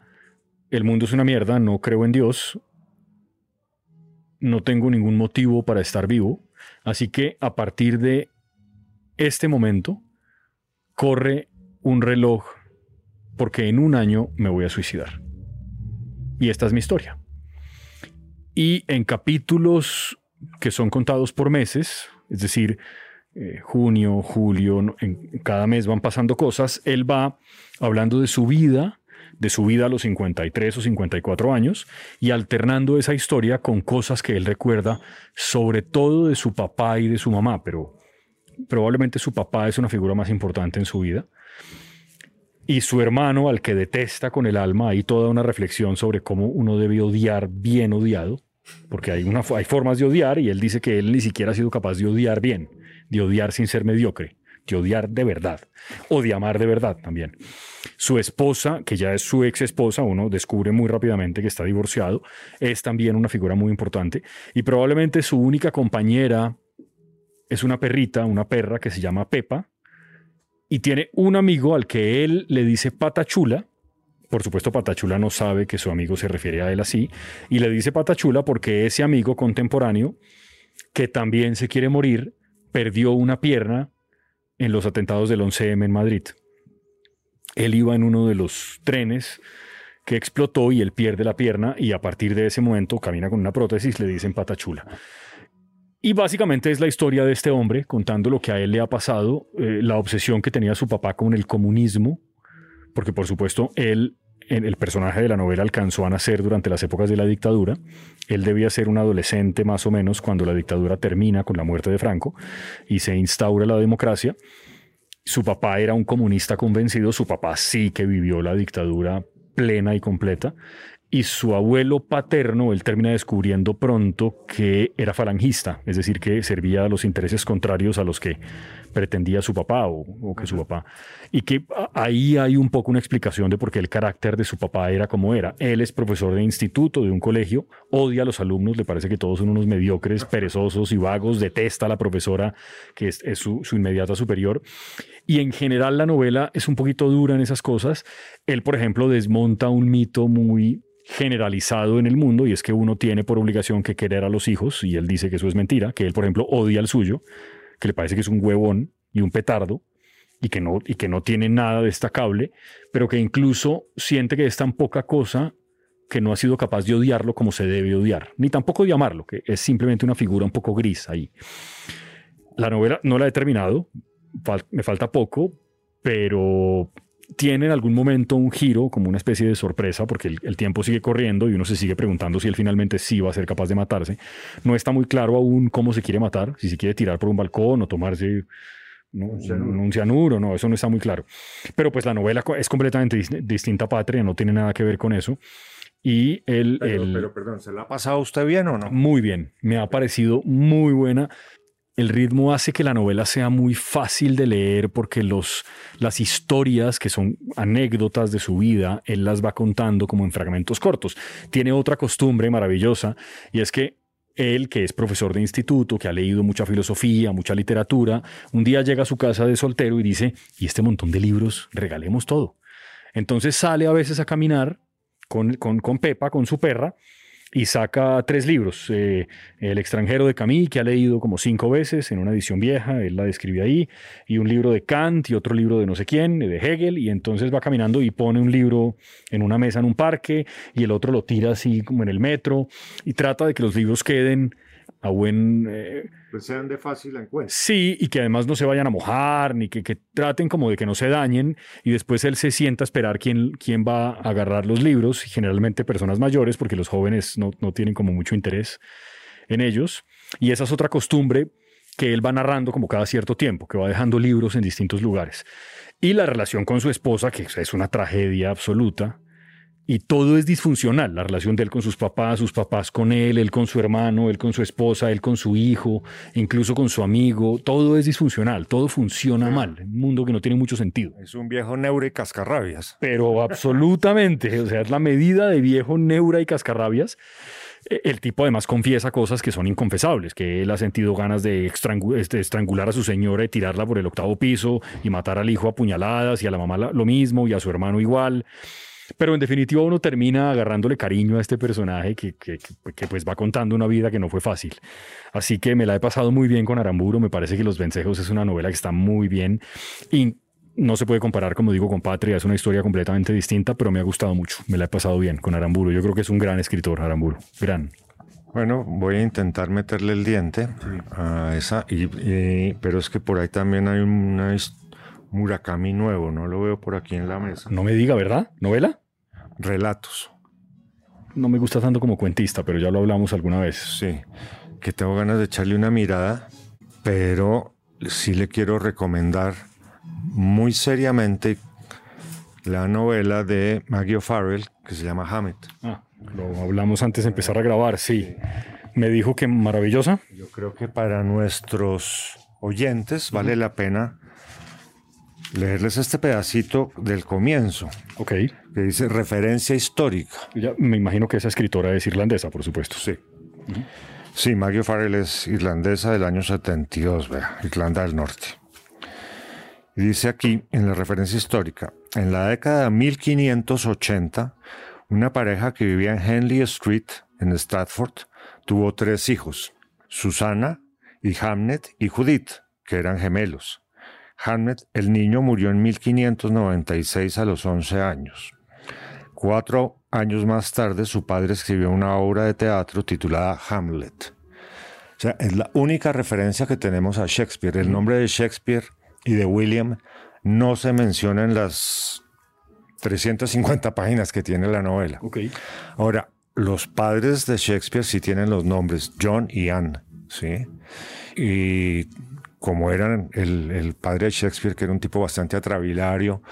el mundo es una mierda, no creo en Dios, no tengo ningún motivo para estar vivo, así que a partir de este momento corre un reloj porque en un año me voy a suicidar. Y esta es mi historia. Y en capítulos que son contados por meses, es decir, eh, junio, julio, en cada mes van pasando cosas, él va hablando de su vida, de su vida a los 53 o 54 años, y alternando esa historia con cosas que él recuerda, sobre todo de su papá y de su mamá, pero probablemente su papá es una figura más importante en su vida. Y su hermano, al que detesta con el alma, hay toda una reflexión sobre cómo uno debe odiar bien odiado, porque hay, una, hay formas de odiar y él dice que él ni siquiera ha sido capaz de odiar bien, de odiar sin ser mediocre, de odiar de verdad, o de amar de verdad también. Su esposa, que ya es su ex esposa, uno descubre muy rápidamente que está divorciado, es también una figura muy importante y probablemente su única compañera es una perrita, una perra que se llama Pepa, y tiene un amigo al que él le dice patachula. Por supuesto, Patachula no sabe que su amigo se refiere a él así, y le dice patachula porque ese amigo contemporáneo, que también se quiere morir, perdió una pierna en los atentados del 11M en Madrid. Él iba en uno de los trenes que explotó y él pierde la pierna y a partir de ese momento camina con una prótesis, le dicen patachula. Y básicamente es la historia de este hombre contando lo que a él le ha pasado, eh, la obsesión que tenía su papá con el comunismo, porque por supuesto él, el personaje de la novela alcanzó a nacer durante las épocas de la dictadura. Él debía ser un adolescente más o menos cuando la dictadura termina con la muerte de Franco y se instaura la democracia. Su papá era un comunista convencido, su papá sí que vivió la dictadura plena y completa y su abuelo paterno, él termina descubriendo pronto que era falangista, es decir, que servía a los intereses contrarios a los que pretendía su papá o, que su papá. Y que ahí hay un poco una explicación de por qué el carácter de su papá era como era. Él es profesor de instituto, de un colegio, odia a los alumnos, le parece que todos son unos mediocres, perezosos y vagos, detesta a la profesora, que es, su, su inmediata superior. Y en general la novela es un poquito dura en esas cosas. Él, por ejemplo, desmonta un mito muy generalizado en el mundo y es que uno tiene por obligación que querer a los hijos y él dice que eso es mentira, que él por ejemplo odia al suyo, que le parece que es un huevón y un petardo y que no, y que no tiene nada destacable, pero que incluso siente que es tan poca cosa que no ha sido capaz de odiarlo como se debe odiar, ni tampoco de amarlo, que es simplemente una figura un poco gris ahí. La novela no la he terminado, me falta poco, pero tiene en algún momento un giro, como una especie de sorpresa, porque el, tiempo sigue corriendo y uno se sigue preguntando si él finalmente sí va a ser capaz de matarse. No está muy claro aún cómo se quiere matar, si se quiere tirar por un balcón o tomarse un, cianuro. no, eso no está muy claro. Pero pues la novela es completamente distinta a Patria, no tiene nada que ver con eso. Y el, pero, perdón, ¿se la ha pasado usted bien o no? Muy bien, me ha parecido muy buena el ritmo hace que la novela sea muy fácil de leer porque los, las historias, que son anécdotas de su vida, él las va contando como en fragmentos cortos. Tiene otra costumbre maravillosa y es que él, que es profesor de instituto, que ha leído mucha filosofía, mucha literatura, un día llega a su casa de soltero y dice, y este montón de libros, regalemos todo. Entonces sale a veces a caminar con, con, con Pepa, con su perra, y saca tres libros. Eh, el extranjero de Camus, que ha leído como cinco veces en una edición vieja, él la describe ahí, y un libro de Kant y otro libro de no sé quién, de Hegel, y entonces va caminando y pone un libro en una mesa en un parque y el otro lo tira así como en el metro y trata de que los libros queden a buen... Eh, pues sean de fácil encuentro. Sí, y que además no se vayan a mojar, ni que, que, traten como de que no se dañen, y después él se sienta a esperar quién, quién va a agarrar los libros, y generalmente personas mayores, porque los jóvenes no, no tienen como mucho interés en ellos. Y esa es otra costumbre que él va narrando como cada cierto tiempo, que va dejando libros en distintos lugares. Y la relación con su esposa, que es una tragedia absoluta, y todo es disfuncional, la relación de él con sus papás, sus papás con él, él con su hermano, él con su esposa, él con su hijo, incluso con su amigo, todo es disfuncional, todo funciona mal, un mundo que no tiene mucho sentido. Es un viejo neura y cascarrabias. Pero absolutamente, o sea, es la medida de viejo neura y cascarrabias. E, el tipo además confiesa cosas que son inconfesables, que él ha sentido ganas de, este, estrangular a su señora y tirarla por el octavo piso y matar al hijo a puñaladas y a la mamá lo mismo y a su hermano igual Pero en definitiva uno termina agarrándole cariño a este personaje que, que, que, pues va contando una vida que no fue fácil. Así que me la he pasado muy bien con Aramburo, me parece que Los Vencejos es una novela que está muy bien y no se puede comparar, como digo, con Patria, es una historia completamente distinta, pero me ha gustado mucho, me la he pasado bien con Aramburo. Yo creo que es un gran escritor, Aramburo, gran. Bueno, voy a intentar meterle el diente a esa, y, pero es que por ahí también hay una Murakami nuevo, no lo veo por aquí en la mesa. No me diga, ¿verdad? ¿Novela? Relatos. No me gusta tanto como cuentista, pero ya lo hablamos alguna vez. Sí, que tengo ganas de echarle una mirada, pero sí le quiero recomendar muy seriamente la novela de Maggie O'Farrell que se llama Hammett. Ah, lo hablamos antes de empezar a grabar, sí. Me dijo que maravillosa. Yo creo que para nuestros oyentes vale la pena leerles este pedacito del comienzo. Ok. Que dice referencia histórica. Ya, me imagino que esa escritora es irlandesa, por supuesto. Sí. Sí, Maggie Farrell es irlandesa del año 72, vea, Irlanda del Norte. Y dice aquí, en la referencia histórica, en la década de 1580, una pareja que vivía en Henley Street, en Stratford, tuvo tres hijos, Susana y Hamnet y Judith, que eran gemelos. Hamnet, el niño, murió en 1596 a los 11 años. Cuatro años más tarde, su padre escribió una obra de teatro titulada Hamlet. O sea, es la única referencia que tenemos a Shakespeare. El nombre de Shakespeare y de William no se menciona en las 350 páginas que tiene la novela. Okay. Ahora, los padres de Shakespeare sí tienen los nombres, John y Anne, ¿sí? Y como eran el, padre de Shakespeare, que era un tipo bastante atravilario,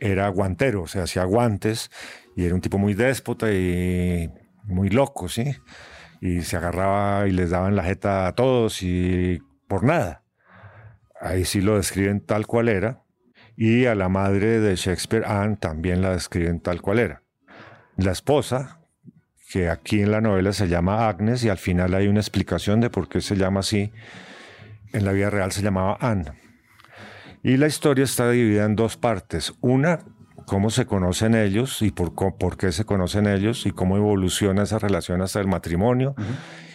era guantero, o sea, hacía guantes y era un tipo muy déspota y muy loco, ¿sí? Y se agarraba y les daban la jeta a todos y por nada. Ahí sí lo describen tal cual era. Y a la madre de Shakespeare, Anne, también la describen tal cual era. La esposa, que aquí en la novela se llama Agnes y al final hay una explicación de por qué se llama así, en la vida real se llamaba Anne. Y la historia está dividida en dos partes. Una, cómo se conocen ellos y por, por qué se conocen ellos y cómo evoluciona esa relación hasta el matrimonio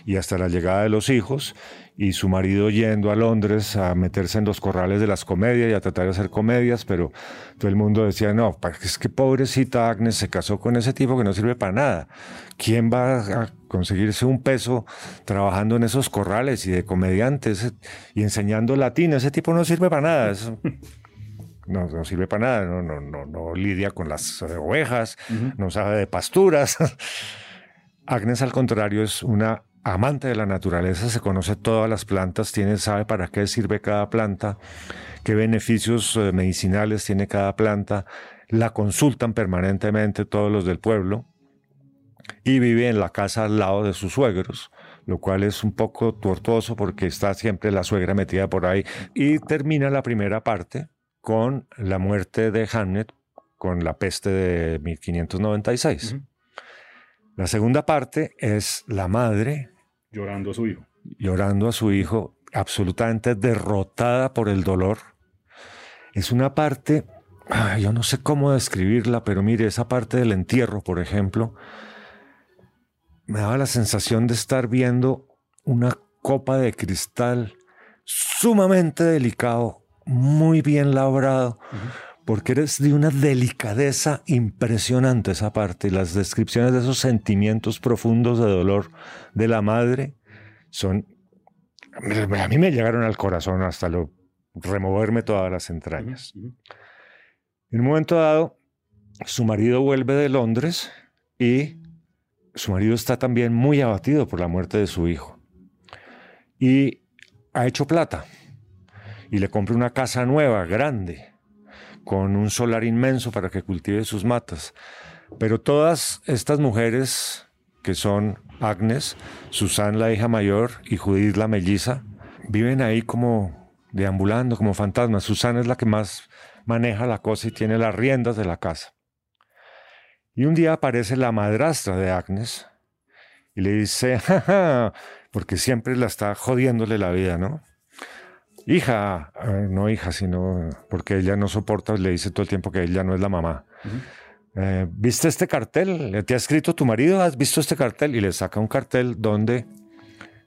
y hasta la llegada de los hijos y su marido yendo a Londres a meterse en los corrales de las comedias y a tratar de hacer comedias, pero todo el mundo decía, no, es que pobrecita Agnes se casó con ese tipo que no sirve para nada. ¿Quién va a conseguirse un peso trabajando en esos corrales y de comediantes y enseñando latín? Ese tipo no sirve para nada. no, no, sirve para nada, no, no, no, no lidia con las ovejas, no sabe de pasturas. Agnes, al contrario, es una amante de la naturaleza, se conoce todas las plantas, tiene, sabe para qué sirve cada planta, qué beneficios eh, medicinales tiene cada planta, la consultan permanentemente todos los del pueblo y vive en la casa al lado de sus suegros, lo cual es un poco tortuoso porque está siempre la suegra metida por ahí y termina la primera parte con la muerte de Hamnet con la peste de 1596. La segunda parte es la madre Llorando a su hijo. Llorando a su hijo, absolutamente derrotada por el dolor. Es una parte, yo no sé cómo describirla, pero mire, esa parte del entierro, por ejemplo, me daba la sensación de estar viendo una copa de cristal sumamente delicado, muy bien labrado, porque eres de una delicadeza impresionante esa parte. Y las descripciones de esos sentimientos profundos de dolor de la madre son... A mí me llegaron al corazón hasta lo, removerme todas las entrañas. En un momento dado, su marido vuelve de Londres y su marido está también muy abatido por la muerte de su hijo. Y ha hecho plata. Y le compra una casa nueva, grande con un solar inmenso para que cultive sus matas. Pero todas estas mujeres, que son Agnes, Susan la hija mayor y Judith la melliza, viven ahí como deambulando, como fantasmas. Susan es la que más maneja la cosa y tiene las riendas de la casa. Y un día aparece la madrastra de Agnes y le dice, porque siempre la está jodiéndole la vida, ¿no? Hija, no hija, sino porque ella no soporta, le dice todo el tiempo que ella no es la mamá. eh, ¿viste este cartel? ¿Te ha escrito tu marido? ¿Has visto este cartel? Y le saca un cartel donde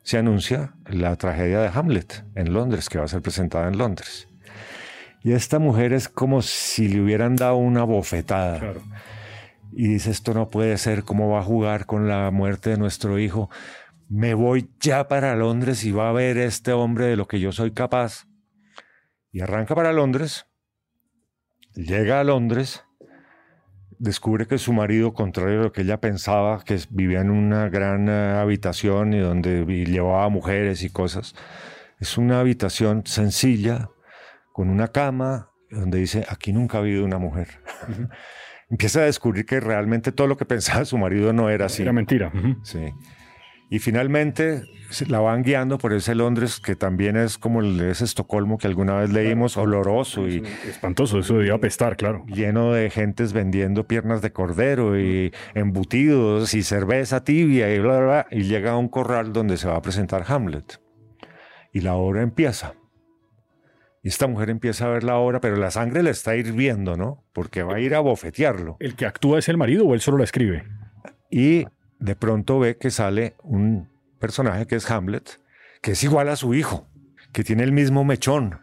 se anuncia la tragedia de Hamlet en Londres, que va a ser presentada en Londres. Y esta mujer es como si le hubieran dado una bofetada. Y dice, esto no puede ser, ¿cómo va a jugar con la muerte de nuestro hijo? Me voy ya para Londres y va a ver este hombre de lo que yo soy capaz. Y arranca para Londres, llega a Londres descubre que su marido, contrario a lo que ella pensaba, que vivía en una gran eh, habitación y donde llevaba mujeres y cosas, es una habitación sencilla, con una cama, donde dice, aquí nunca ha habido una mujer. Empieza a descubrir que realmente todo lo que pensaba su marido no era así. Era mentira. Sí. Y finalmente la van guiando por ese Londres que también es como el ese Estocolmo que alguna vez leímos, oloroso y espantoso, eso debía apestar, claro. Lleno de gentes vendiendo piernas de cordero y embutidos y cerveza tibia y bla, bla, bla. Y llega a un corral donde se va a presentar Hamlet. Y la obra empieza. Y esta mujer empieza a ver la obra, pero la sangre le está hirviendo, ¿no? Porque va a ir a bofetearlo. ¿El que actúa es el marido o él solo la escribe? Y de pronto ve que sale un personaje que es Hamlet, que es igual a su hijo, que tiene el mismo mechón,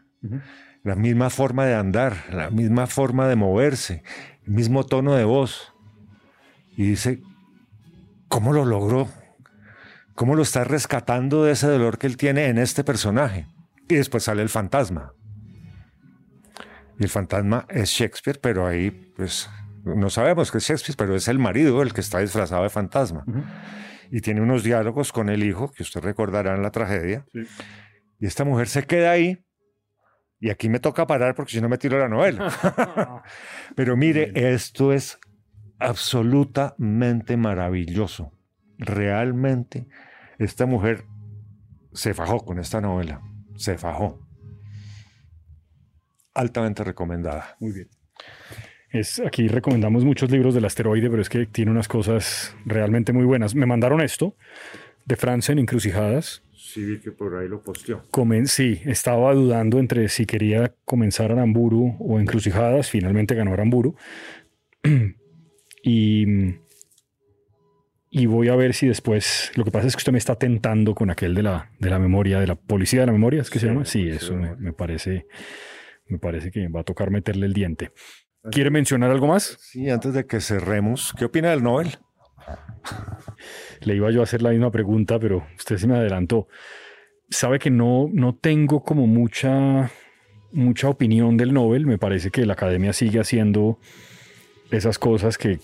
la misma forma de andar, la misma forma de moverse, el mismo tono de voz. Y dice, ¿cómo lo logró? ¿Cómo lo está rescatando de ese dolor que él tiene en este personaje? Y después sale el fantasma. Y el fantasma es Shakespeare, pero ahí pues no sabemos que es Shakespeare, pero es el marido el que está disfrazado de fantasma. Y tiene unos diálogos con el hijo, que usted recordará en la tragedia. Y esta mujer se queda ahí. Y aquí me toca parar porque si no me tiro la novela. pero mire, esto es absolutamente maravilloso. Realmente, esta mujer se fajó con esta novela. Se fajó. Altamente recomendada. Muy bien aquí recomendamos muchos libros del asteroide, pero es que tiene unas cosas realmente muy buenas. Me mandaron esto de Franzen, Encrucijadas. Sí, vi que por ahí lo posteó. sí, estaba dudando entre si quería comenzar Aramburu o Encrucijadas. Finalmente ganó Aramburu. y, y voy a ver si después. Lo que pasa es que usted me está tentando con aquel de la, de la memoria, de la policía de la memoria, ¿es que se llama? Sí, eso me, parece. Me parece que va a tocar meterle el diente. ¿Quiere mencionar algo más? Sí, antes de que cerremos, ¿qué opina del Nobel? Le iba yo a hacer la misma pregunta, pero usted se me adelantó. Sabe que no, no tengo como mucha, mucha opinión del Nobel. Me parece que la academia sigue haciendo esas cosas que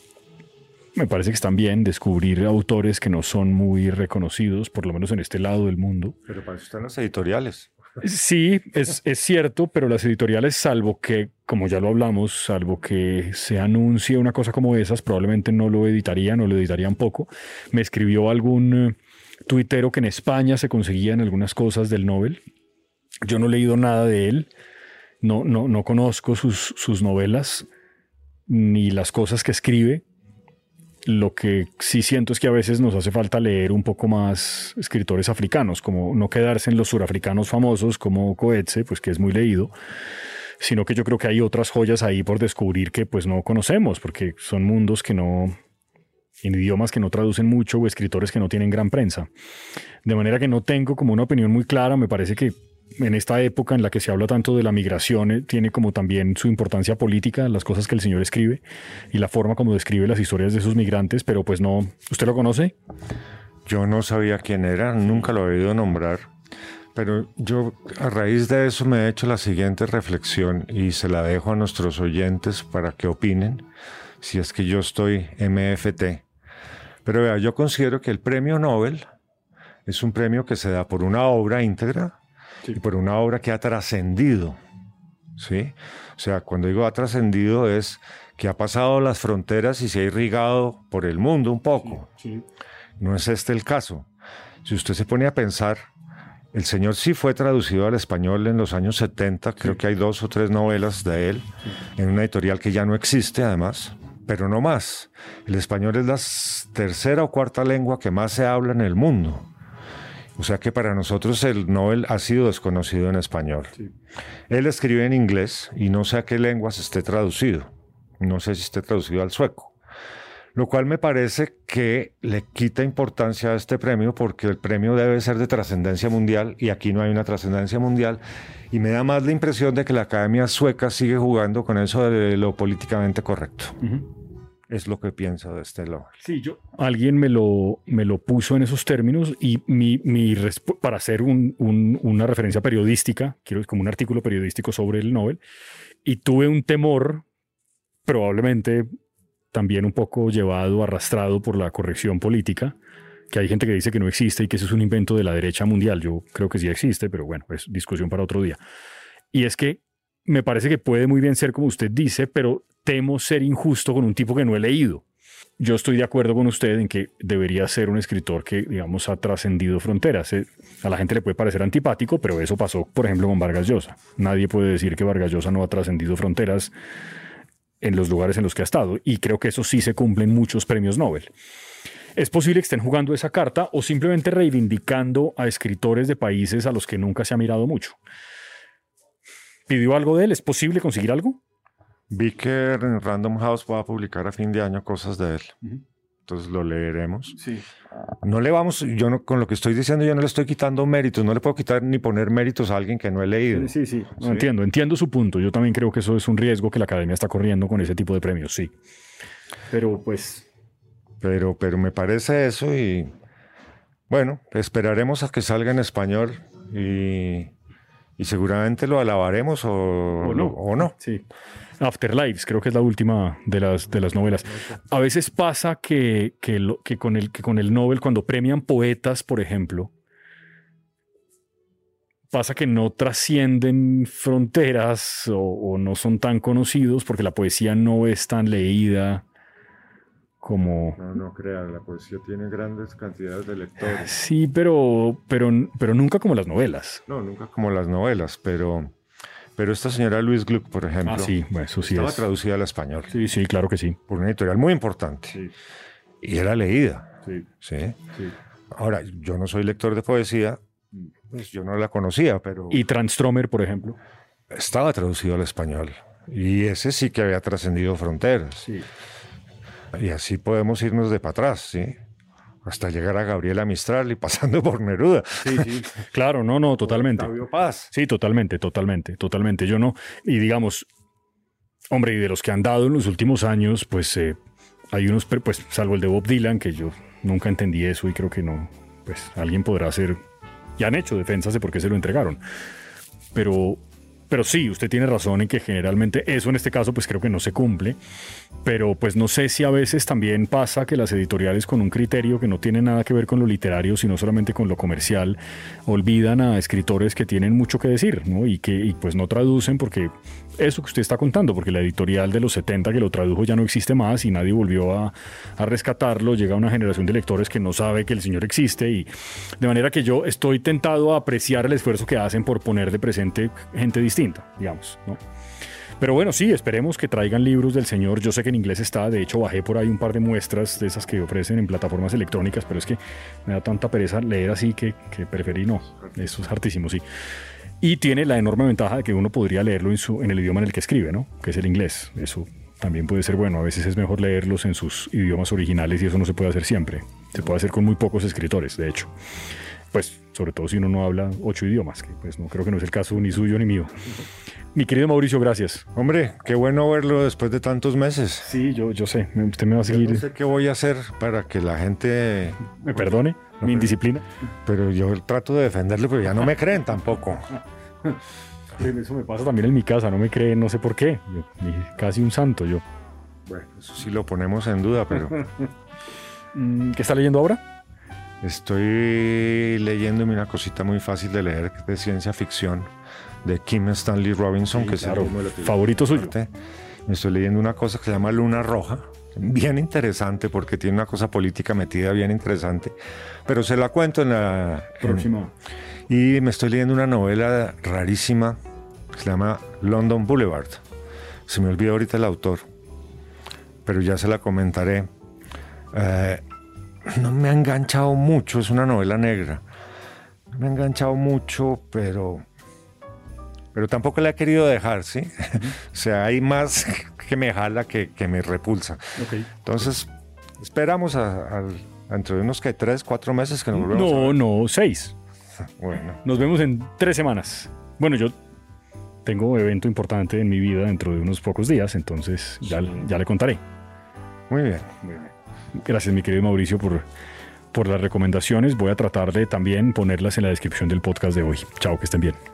me parece que están bien, descubrir autores que no son muy reconocidos, por lo menos en este lado del mundo. Pero para eso están las editoriales. Sí, es, es, cierto, pero las editoriales, salvo que, como ya lo hablamos, salvo que se anuncie una cosa como esas, probablemente no lo editarían o lo editarían poco. Me escribió algún eh, tuitero que en España se conseguían algunas cosas del Nobel. Yo no he leído nada de él, no, no, no conozco sus, sus novelas ni las cosas que escribe. Lo que sí siento es que a veces nos hace falta leer un poco más escritores africanos, como no quedarse en los surafricanos famosos como Coetze, pues que es muy leído, sino que yo creo que hay otras joyas ahí por descubrir que pues no conocemos, porque son mundos que no, en idiomas que no traducen mucho o escritores que no tienen gran prensa. De manera que no tengo como una opinión muy clara, me parece que en esta época en la que se habla tanto de la migración, eh, tiene como también su importancia política, las cosas que el señor escribe y la forma como describe las historias de esos migrantes, pero pues no, ¿usted lo conoce? Yo no sabía quién era, nunca lo he oído nombrar, pero yo a raíz de eso me he hecho la siguiente reflexión y se la dejo a nuestros oyentes para que opinen, si es que yo estoy MFT. Pero vea, yo considero que el premio Nobel es un premio que se da por una obra íntegra, y por una obra que ha trascendido. ¿sí? O sea, cuando digo ha trascendido es que ha pasado las fronteras y se ha irrigado por el mundo un poco. No es este el caso. Si usted se pone a pensar, el Señor sí fue traducido al español en los años 70, creo que hay dos o tres novelas de él, en una editorial que ya no existe además, pero no más. El español es la tercera o cuarta lengua que más se habla en el mundo. O sea que para nosotros el Nobel ha sido desconocido en español. Él escribe en inglés y no sé a qué lenguas esté traducido. No sé si esté traducido al sueco. Lo cual me parece que le quita importancia a este premio porque el premio debe ser de trascendencia mundial y aquí no hay una trascendencia mundial. Y me da más la impresión de que la Academia Sueca sigue jugando con eso de lo políticamente correcto. Es lo que pienso de este Nobel. Sí, yo. Alguien me lo, me lo puso en esos términos y mi, mi para hacer un, una referencia periodística, quiero como un artículo periodístico sobre el Nobel, y tuve un temor, probablemente también un poco llevado, arrastrado por la corrección política, que hay gente que dice que no existe y que eso es un invento de la derecha mundial. Yo creo que sí existe, pero bueno, es discusión para otro día. Y es que me parece que puede muy bien ser como usted dice, pero temo ser injusto con un tipo que no he leído. Yo estoy de acuerdo con usted en que debería ser un escritor que, digamos, ha trascendido fronteras. Eh, a la gente le puede parecer antipático, pero eso pasó, por ejemplo, con Vargas Llosa. Nadie puede decir que Vargas Llosa no ha trascendido fronteras en los lugares en los que ha estado. Y creo que eso sí se cumple en muchos premios Nobel. Es posible que estén jugando esa carta o simplemente reivindicando a escritores de países a los que nunca se ha mirado mucho. ¿Pidió algo de él? ¿Es posible conseguir algo? Vi que Random House va a publicar a fin de año cosas de él. Entonces lo leeremos. Sí. No le vamos, yo no, con lo que estoy diciendo, yo no le estoy quitando méritos, no le puedo quitar ni poner méritos a alguien que no he leído. Sí, sí, entiendo, entiendo su punto. Yo también creo que eso es un riesgo que la academia está corriendo con ese tipo de premios, sí. Pero pues. Pero, pero me parece eso y bueno, esperaremos a que salga en español y, y seguramente lo alabaremos o, o no. O no. Sí. Afterlives, creo que es la última de las, de las novelas. A veces pasa que, que, que, con el, que con el Nobel, cuando premian poetas, por ejemplo, pasa que no trascienden fronteras o, no son tan conocidos porque la poesía no es tan leída como... No, no crea, la poesía tiene grandes cantidades de lectores. Sí, pero, pero, pero nunca como las novelas. No, nunca como las novelas, pero... Pero esta señora Luis Gluck, por ejemplo, ah, sí, bueno, eso sí estaba traducida al español. Sí, sí, claro que sí. Por una editorial muy importante. Y era leída. Sí. sí. Ahora, yo no soy lector de poesía, pues yo no la conocía, pero... ¿Y Transtromer, por ejemplo? Estaba traducido al español. Y ese sí que había trascendido fronteras. Sí. Y así podemos irnos de para atrás, ¿sí? Hasta llegar a Gabriela Mistral y pasando por Neruda. Sí, sí, claro, no, no, totalmente. Paz. Sí, totalmente, totalmente, totalmente. Yo no, y digamos, hombre, y de los que han dado en los últimos años, pues eh, hay unos, pues salvo el de Bob Dylan, que yo nunca entendí eso y creo que no, pues alguien podrá hacer, y han hecho defensas de por qué se lo entregaron. Pero pero sí, usted tiene razón en que generalmente eso en este caso pues creo que no se cumple, pero pues no sé si a veces también pasa que las editoriales con un criterio que no tiene nada que ver con lo literario, sino solamente con lo comercial, olvidan a escritores que tienen mucho que decir, ¿no? Y que y pues no traducen porque eso que usted está contando, porque la editorial de los 70 que lo tradujo ya no existe más y nadie volvió a, rescatarlo, llega una generación de lectores que no sabe que el señor existe y de manera que yo estoy tentado a apreciar el esfuerzo que hacen por poner de presente gente distinta, digamos, ¿no? Pero bueno, sí, esperemos que traigan libros del señor. Yo sé que en inglés está, de hecho bajé por ahí un par de muestras de esas que ofrecen en plataformas electrónicas, pero es que me da tanta pereza leer así que, que preferí no. Eso es hartísimo, sí. Y tiene la enorme ventaja de que uno podría leerlo en, su, en el idioma en el que escribe, ¿no? Que es el inglés. Eso también puede ser bueno. A veces es mejor leerlos en sus idiomas originales y eso no se puede hacer siempre. Se puede hacer con muy pocos escritores, de hecho. Pues, sobre todo si uno no habla ocho idiomas, que pues no creo que no es el caso ni suyo ni mío. Mi querido Mauricio, gracias. Hombre, qué bueno verlo después de tantos meses. Sí, yo, yo sé. Usted me va a seguir. no sé qué voy a hacer para que la gente. Me perdone mi indisciplina. Pero yo trato de defenderle, pero ya no me creen tampoco. Eso me pasa también en mi casa, no me creen, no sé por qué. casi un santo yo. Bueno, eso sí lo ponemos en duda, pero. ¿Qué está leyendo ahora? Estoy leyéndome una cosita muy fácil de leer de ciencia ficción de Kim Stanley Robinson, que es el favorito suyo. Me estoy leyendo una cosa que se llama Luna Roja, bien interesante porque tiene una cosa política metida bien interesante, pero se la cuento en la próxima. y me estoy leyendo una novela rarísima que se llama London Boulevard. Se me olvidó ahorita el autor, pero ya se la comentaré. Eh, no me ha enganchado mucho, es una novela negra. No me ha enganchado mucho, pero pero tampoco la he querido dejar, ¿sí? o sea, hay más que me jala que, que me repulsa. Entonces, esperamos a, a- dentro de unos que tres, cuatro meses que nos volvemos a No, ver. no, seis. Bueno, Nos vemos en tres semanas. Bueno, yo tengo evento importante en mi vida dentro de unos pocos días, entonces ya, ya le contaré. muy bien. Gracias, mi querido Mauricio, por, por las recomendaciones. Voy a tratar de también ponerlas en la descripción del podcast de hoy. Chao, que estén bien.